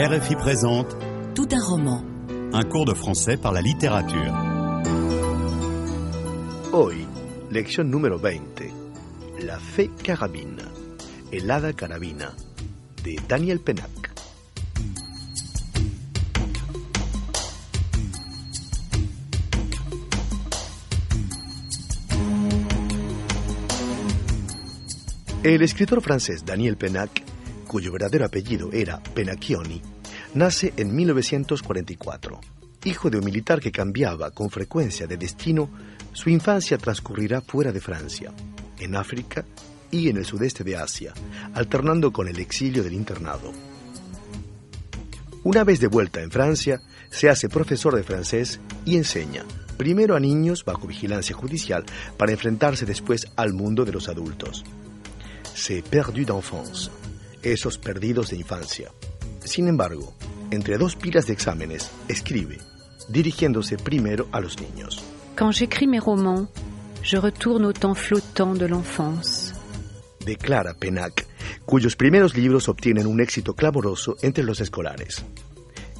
RFI présente Tout un roman. un cours de français par la littérature. Hoy, lección número 20. La fe carabina. El hada carabina. De Daniel Penac. El escritor francés Daniel Penac, cuyo verdadero apellido era Penacchioni, nace en 1944. Hijo de un militar que cambiaba con frecuencia de destino, su infancia transcurrirá fuera de Francia, en África y en el sudeste de Asia, alternando con el exilio del internado. Una vez de vuelta en Francia, se hace profesor de francés y enseña, primero a niños bajo vigilancia judicial, para enfrentarse después al mundo de los adultos. C'est perdu d'enfance, esos perdidos de infancia. Sin embargo, entre dos pilas de exámenes, escribe, dirigiéndose primero a los niños. Quand j'écris mes romans, je retourne au temps flottant de l'enfance. Declara Penac, cuyos primeros libros obtienen un éxito clamoroso entre los escolares.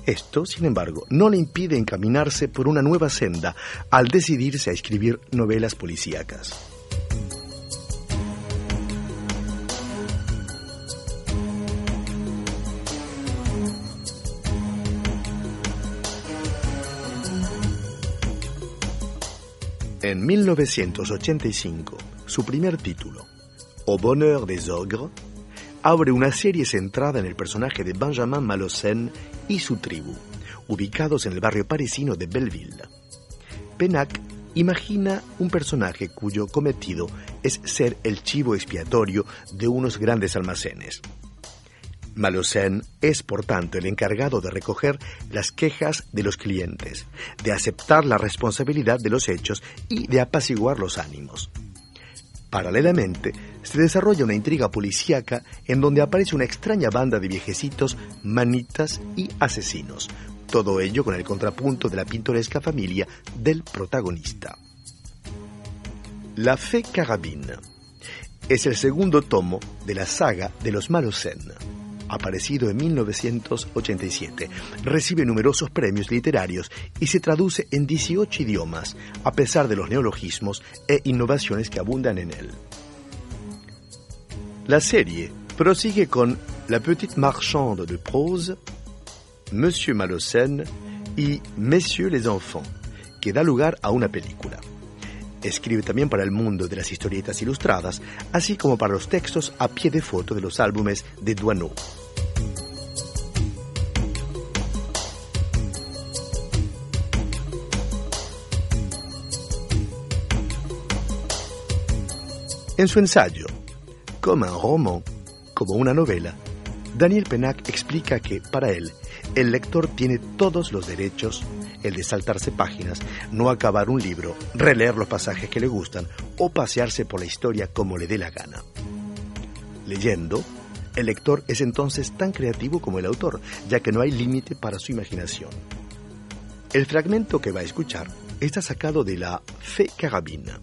Esto, sin embargo, no le impide encaminarse por una nueva senda al decidirse a escribir novelas policíacas. En 1985, su primer título, Au bonheur des ogres, abre una serie centrada en el personaje de Benjamin Malocène y su tribu, ubicados en el barrio parisino de Belleville. Penac imagina un personaje cuyo cometido es ser el chivo expiatorio de unos grandes almacenes. Malocène es, por tanto, el encargado de recoger las quejas de los clientes, de aceptar la responsabilidad de los hechos y de apaciguar los ánimos. Paralelamente, se desarrolla una intriga policíaca en donde aparece una extraña banda de viejecitos, manitas y asesinos. Todo ello con el contrapunto de la pintoresca familia del protagonista. La Fe Carabine es el segundo tomo de la saga de los Malocène aparecido en 1987. Recibe numerosos premios literarios y se traduce en 18 idiomas, a pesar de los neologismos e innovaciones que abundan en él. La serie prosigue con La Petite Marchande de Prose, Monsieur Malocène y Messieurs les Enfants, que da lugar a una película. Escribe también para el mundo de las historietas ilustradas, así como para los textos a pie de foto de los álbumes de Duano. En su ensayo, como un roman, como una novela, Daniel Penac explica que, para él, el lector tiene todos los derechos, el de saltarse páginas, no acabar un libro, releer los pasajes que le gustan o pasearse por la historia como le dé la gana. Leyendo, el lector es entonces tan creativo como el autor, ya que no hay límite para su imaginación. El fragmento que va a escuchar está sacado de la Fe Carabina.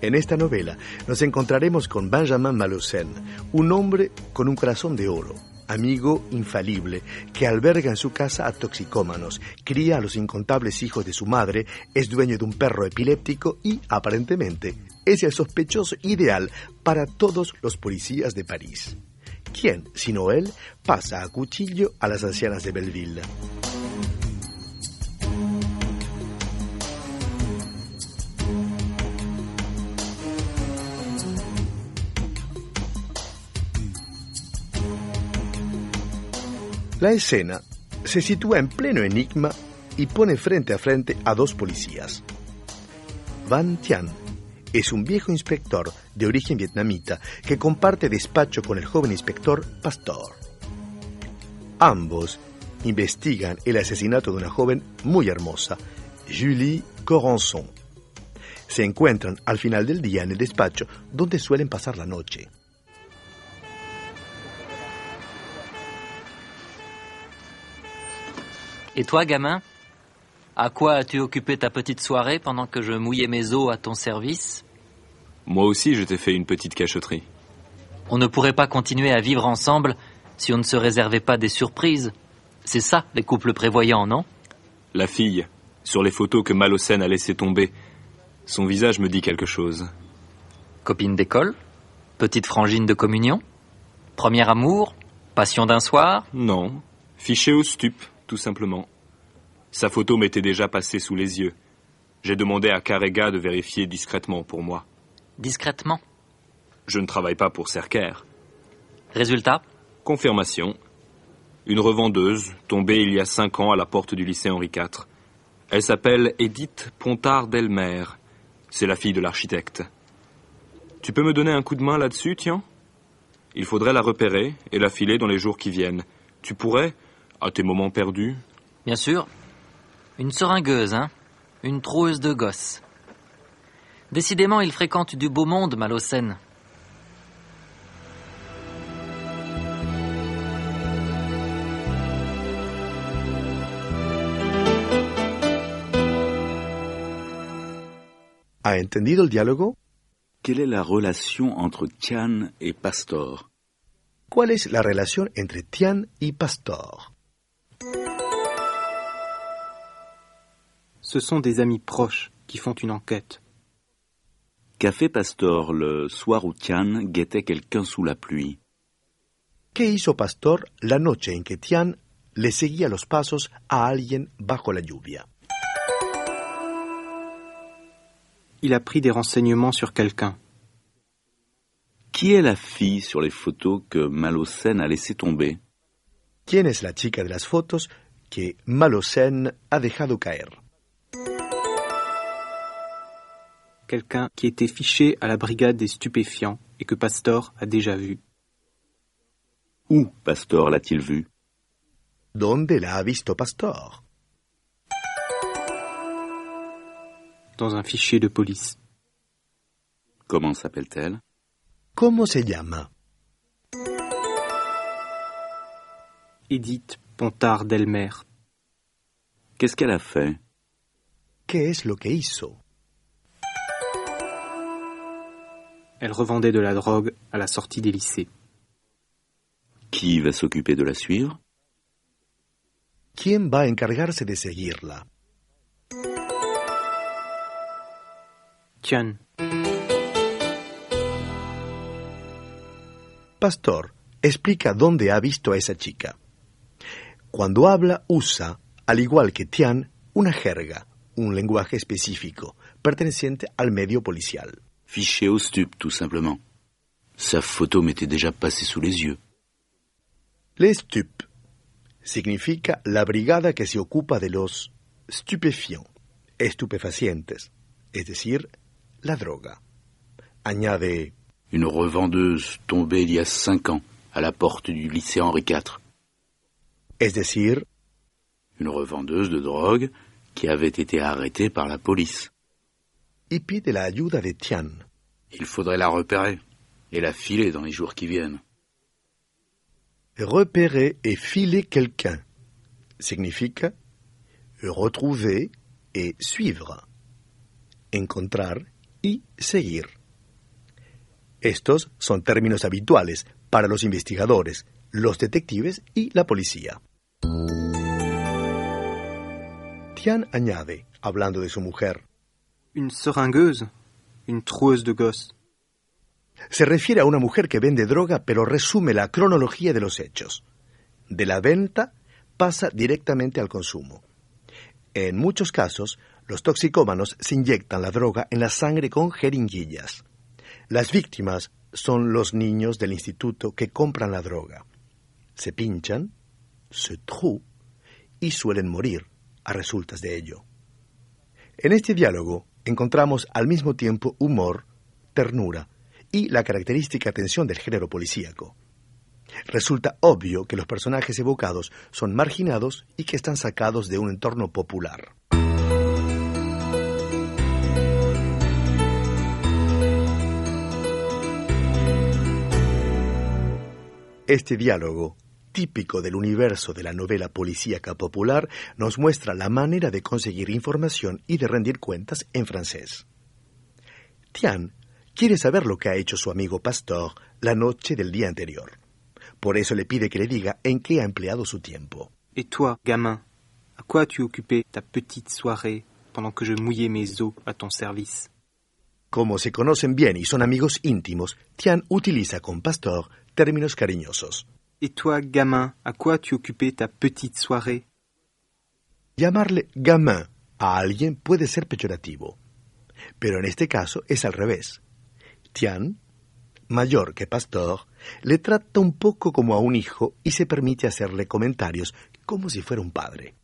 En esta novela nos encontraremos con Benjamin Malocène, un hombre con un corazón de oro, amigo infalible, que alberga en su casa a toxicómanos, cría a los incontables hijos de su madre, es dueño de un perro epiléptico y, aparentemente, es el sospechoso ideal para todos los policías de París. ¿Quién, sino él, pasa a cuchillo a las ancianas de Belleville? La escena se sitúa en pleno enigma y pone frente a frente a dos policías. Van Tian es un viejo inspector de origen vietnamita que comparte despacho con el joven inspector Pastor. Ambos investigan el asesinato de una joven muy hermosa, Julie Corançon. Se encuentran al final del día en el despacho donde suelen pasar la noche. Et toi, gamin À quoi as-tu occupé ta petite soirée pendant que je mouillais mes os à ton service? Moi aussi, je t'ai fait une petite cachotterie. On ne pourrait pas continuer à vivre ensemble si on ne se réservait pas des surprises. C'est ça, les couples prévoyants, non? La fille, sur les photos que Malocène a laissé tomber. Son visage me dit quelque chose. Copine d'école? Petite frangine de communion? Premier amour? Passion d'un soir? Non, fiché au stup, tout simplement. Sa photo m'était déjà passée sous les yeux. J'ai demandé à Carrega de vérifier discrètement pour moi. Discrètement? Je ne travaille pas pour Cerker. Résultat? Confirmation. Une revendeuse, tombée il y a cinq ans à la porte du lycée Henri IV. Elle s'appelle Edith Pontard-Delmer. C'est la fille de l'architecte. Tu peux me donner un coup de main là-dessus, tiens? Il faudrait la repérer et la filer dans les jours qui viennent. Tu pourrais, à tes moments perdus Bien sûr. Une seringueuse, hein Une troueuse de gosses. Décidément, il fréquente du beau monde, Malocène. ¿Ha entendido el diálogo? Quelle est la relation entre Tian et Pastor? ¿Cuál es la relación entre Tian y Pastor? Ce sont des amis proches qui font une enquête. Qu'a fait Pastor le soir où Tian guettait quelqu'un sous la pluie ¿Qué hizo Pastor la noche en que Tian le seguía los pasos a alguien bajo la lluvia? Il a pris des renseignements sur quelqu'un. Qui est la fille sur les photos que Malocène a laissé tomber? ¿Quién es la chica de las fotos que Malocène ha dejado caer? Quelqu'un qui était fiché à la brigade des stupéfiants et que Pastor a déjà vu. Où Pastor l'a-t-il vu? ¿Dónde la visto Pastor? Dans un fichier de police. Comment s'appelle-t-elle? ¿Cómo se llama? Edith Pontard-Delmer. Qu'est-ce qu'elle a fait? ¿Qué es lo que hizo? Elle revendait de la drogue à la sortie des lycées. Qui va s'occuper de la suivre ¿Quién va a encargarse de seguirla? Tian. Pastor explica dónde ha visto a esa chica. Cuando habla, usa, al igual que Tian, una jerga, un lenguaje específico, perteneciente al medio policial. Fiché au stup, tout simplement. Sa photo m'était déjà passée sous les yeux. Les stup significa la brigada que se ocupa de los stupéfiants, estupefacientes, es decir, la droga. Añade, Une revendeuse tombée il y a cinq ans à la porte du lycée Henri IV. es decir, Une revendeuse de drogue qui avait été arrêtée par la police. y pide la ayuda de Tian. Il faudrait la repérer et la filer dans les jours qui viennent. Repérer et filer quelqu'un significa retrouver et suivre, encontrar y seguir. Estos son términos habituales para los investigadores, los detectives y la policía. Tian añade, hablando de su mujer, Une seringueuse Une troueuse de se refiere a una mujer que vende droga pero resume la cronología de los hechos. De la venta pasa directamente al consumo. En muchos casos, los toxicómanos se inyectan la droga en la sangre con jeringuillas. Las víctimas son los niños del instituto que compran la droga. Se pinchan, se trou y suelen morir a resultas de ello. En este diálogo encontramos al mismo tiempo humor, ternura y la característica tensión del género policíaco. Resulta obvio que los personajes evocados son marginados y que están sacados de un entorno popular. Este diálogo, típico del universo de la novela policíaca popular, nos muestra la manera de conseguir información y de rendir cuentas en francés. Tian quiere saber lo que ha hecho su amigo Pastor la noche del día anterior. Por eso le pide que le diga en qué ha empleado su tiempo. Et toi, gamin, à quoi as-tu occupé ta petite soirée pendant que je mouillais mes os à ton service Como se conocen bien y son amigos íntimos, Tian utiliza con Pastor términos cariñosos. Et toi, gamin, à quoi as-tu occupé ta petite soirée Llamarle gamin a alguien puede ser peyorativo, pero en este caso es al revés. Tian, mayor que Pastor, le trata un poco como a un hijo y se permite hacerle comentarios como si fuera un padre.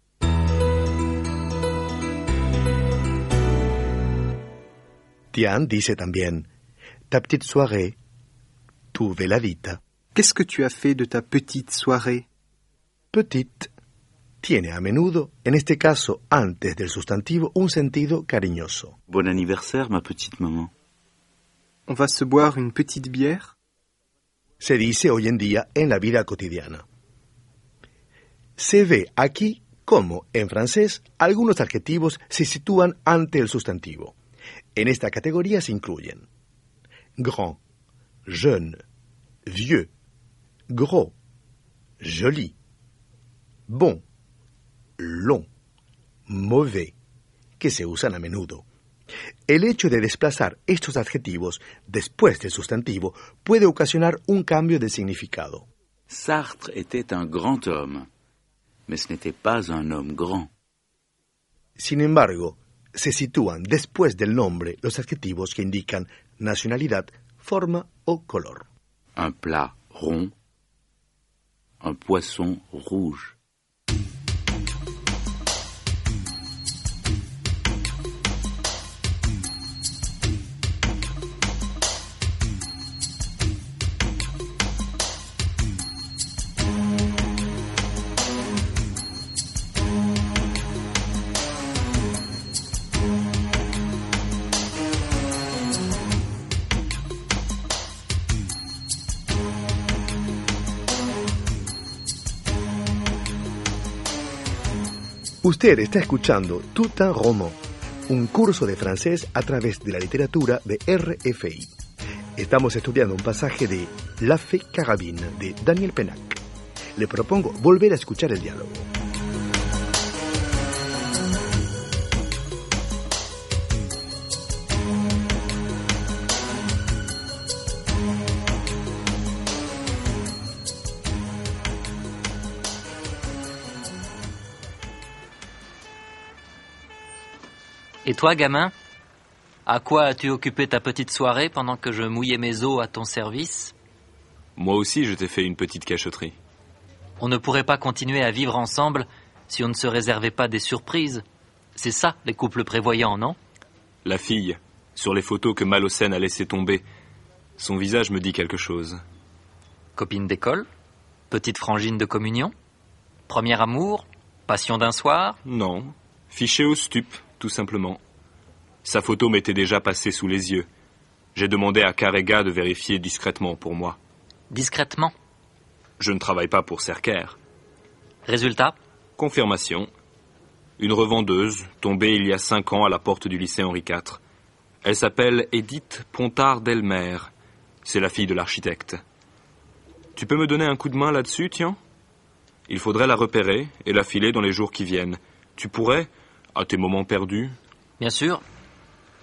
Tian dice también, ta petite soirée, tu veladita. Qu'est-ce que tu as fait de ta petite soirée? Petite tiene a menudo, en este caso antes del sustantivo, un sentido cariñoso. Bon anniversaire, ma petite maman. On va se boire une petite bière? Se dice hoy en día en la vida cotidiana. Se ve aquí cómo, en francés, algunos adjetivos se sitúan ante el sustantivo. En esta categoría se incluyen grand, jeune, vieux, gros, joli, bon, long, mauvais, que se usan a menudo. El hecho de desplazar estos adjetivos después del sustantivo puede ocasionar un cambio de significado. Sartre était un grand homme, mais ce n'était pas un homme grand. Sin embargo, se sitúan después del nombre los adjetivos que indican nacionalidad, forma o color. Un plat rond, un poisson rouge. Usted está escuchando Tout un roman, un curso de francés a través de la literatura de RFI. Estamos estudiando un pasaje de La Fée Carabine de Daniel Penac. Le propongo volver a escuchar el diálogo. Et toi, gamin À quoi as-tu occupé ta petite soirée pendant que je mouillais mes os à ton service Moi aussi, je t'ai fait une petite cachotterie. On ne pourrait pas continuer à vivre ensemble si on ne se réservait pas des surprises. C'est ça, les couples prévoyants, non? La fille, sur les photos que Malocène a laissé tomber, son visage me dit quelque chose. Copine d'école? Petite frangine de communion? Premier amour? Passion d'un soir? Non, fiché au stup, tout simplement. Sa photo m'était déjà passée sous les yeux. J'ai demandé à Carrega de vérifier discrètement pour moi. Discrètement? Je ne travaille pas pour Cerker. Résultat? Confirmation. Une revendeuse, tombée il y a cinq ans à la porte du lycée Henri IV. Elle s'appelle Edith Pontard-Delmer. C'est la fille de l'architecte. Tu peux me donner un coup de main là-dessus, tiens? Il faudrait la repérer et la filer dans les jours qui viennent. Tu pourrais, à tes moments perdus, Bien sûr.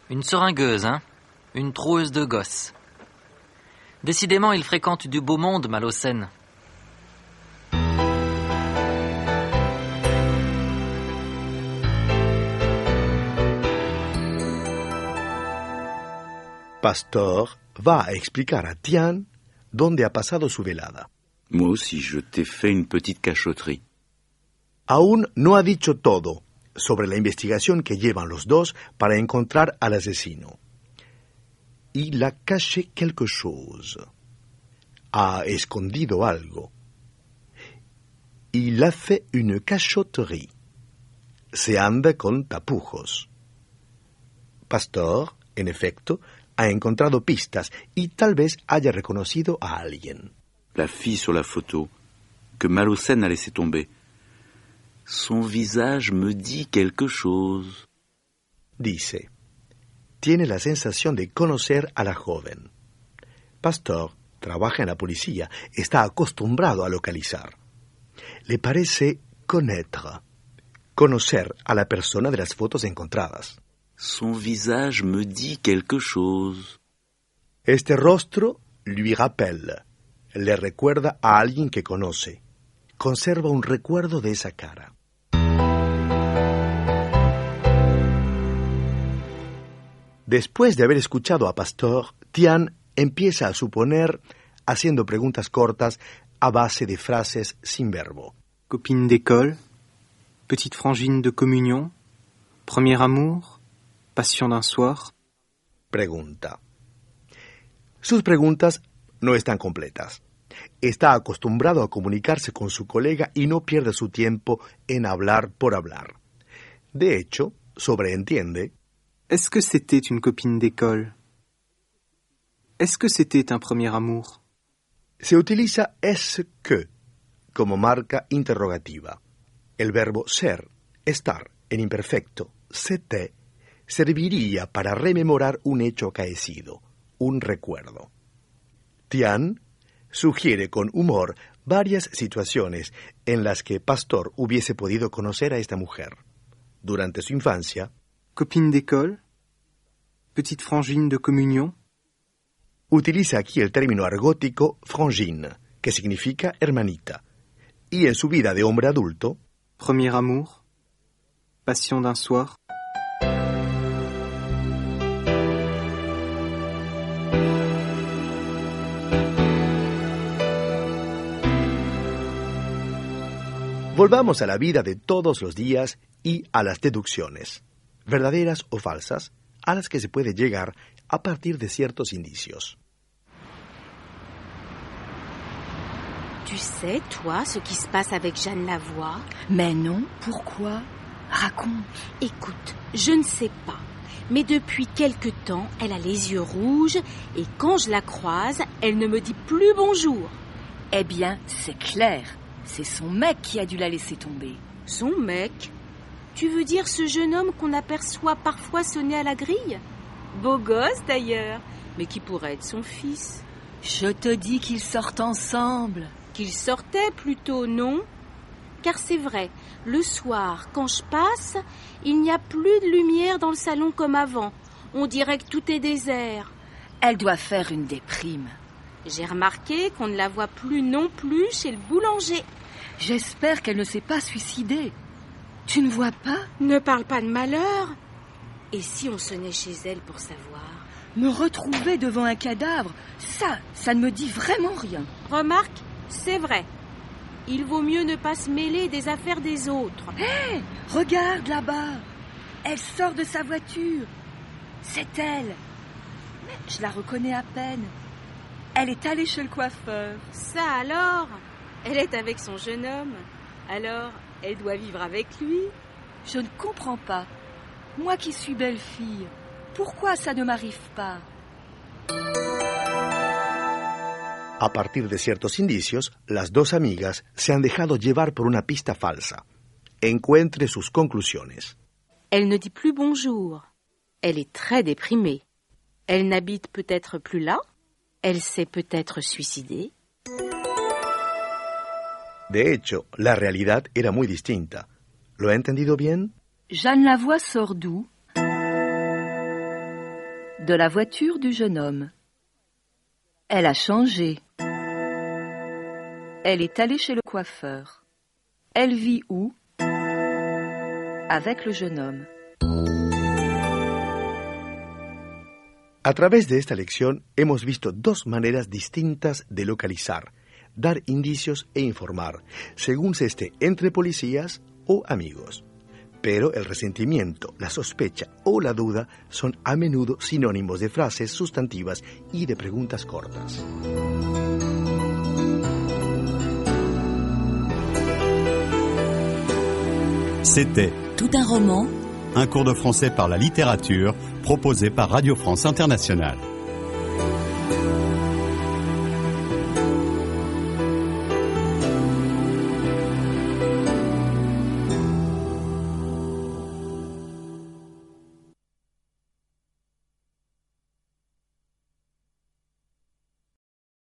Une seringueuse, hein Une troueuse de gosses. Décidément, il fréquente du beau monde, Malocène. Pastor va a explicar a Tian dónde ha pasado su velada. Moi aussi, je t'ai fait une petite cachotterie. Aún no ha dicho todo sobre la investigación que llevan los dos para encontrar al asesino. Il a caché quelque chose. Ha escondido algo. Il a fait une cachotterie. Se anda con tapujos. Pastor, en efecto, ha encontrado pistas y tal vez haya reconocido a alguien. La fille sur la photo que Malocène a laissé tomber. Son visage me dit quelque chose. Dice, tiene la sensación de conocer a la joven. Pastor trabaja en la policía, está acostumbrado a localizar. Le parece connaître, conocer a la persona de las fotos encontradas. Son visage me dit quelque chose. Este rostro lui rappelle, le recuerda a alguien que conoce, conserva un recuerdo de esa cara. Después de haber escuchado a Pastor, Tian empieza a suponer, haciendo preguntas cortas a base de frases sin verbo. Copine d'école, petite frangine de communion, premier amour, passion d'un soir. Pregunta. Sus preguntas no están completas. Está acostumbrado a comunicarse con su colega y no pierde su tiempo en hablar por hablar. De hecho, sobreentiende Est-ce que c'était une copine d'école Est-ce que c'était un premier amour Se utiliza es que como marca interrogativa. El verbo ser, estar, en imperfecto, c'était, serviría para rememorar un hecho acaecido, un recuerdo. Tian sugiere con humor varias situaciones en las que Pastor hubiese podido conocer a esta mujer. Durante su infancia, Copine d'école Petite frangine de communion. Utiliza aquí el término argótico frangine, que significa hermanita, y en su vida de hombre adulto, Premier amour Passion d'un soir. Volvamos a la vida de todos los días y a las deducciones, verdaderas o falsas, a las que se puede llegar a partir de ciertos indicios. Tu sais, toi, ce qui se passe avec Jeanne Lavoie? Mais non, pourquoi? Raconte. Écoute, je ne sais pas. Mais depuis quelque temps, elle a les yeux rouges et quand je la croise, elle ne me dit plus bonjour. Eh bien, c'est clair. C'est son mec qui a dû la laisser tomber. Son mec? Tu veux dire ce jeune homme qu'on aperçoit parfois sonner à la grille? Beau gosse d'ailleurs, mais qui pourrait être son fils? Je te dis qu'ils sortent ensemble. Qu'il sortait plutôt, non? Car c'est vrai, le soir, quand je passe, il n'y a plus de lumière dans le salon comme avant. On dirait que tout est désert. Elle doit faire une déprime. J'ai remarqué qu'on ne la voit plus non plus chez le boulanger. J'espère qu'elle ne s'est pas suicidée. Tu ne vois pas Ne parle pas de malheur. Et si on sonnait chez elle pour savoir Me retrouver devant un cadavre, ça, ça ne me dit vraiment rien. Remarque, c'est vrai. Il vaut mieux ne pas se mêler des affaires des autres. Hé Regarde là-bas Elle sort de sa voiture. C'est elle. Mais je la reconnais à peine. Elle est allée chez le coiffeur. Ça alors? Elle est avec son jeune homme. Alors, elle doit vivre avec lui. Je ne comprends pas. Moi qui suis belle fille, pourquoi ça ne m'arrive pas? A partir de ciertos indicios, las dos amigas se han dejado llevar por una pista falsa. Encuentre sus conclusiones. Elle ne dit plus bonjour. Elle est très déprimée. Elle n'habite peut-être plus là. Elle s'est peut-être suicidée. De hecho, la realidad era muy distinta. ¿Lo ha entendido bien? Jeanne Lavoie sort d'où? De la voiture du jeune homme. Elle a changé. Elle est allée chez le coiffeur. Elle vit où? Avec le jeune homme. A través de esta lección hemos visto dos maneras distintas de localizar, dar indicios e informar, según se esté entre policías o amigos. Pero el resentimiento, la sospecha o la duda son a menudo sinónimos de frases sustantivas y de preguntas cortas. C'était Tout un roman un cours de français par la littérature proposé par Radio France Internationale.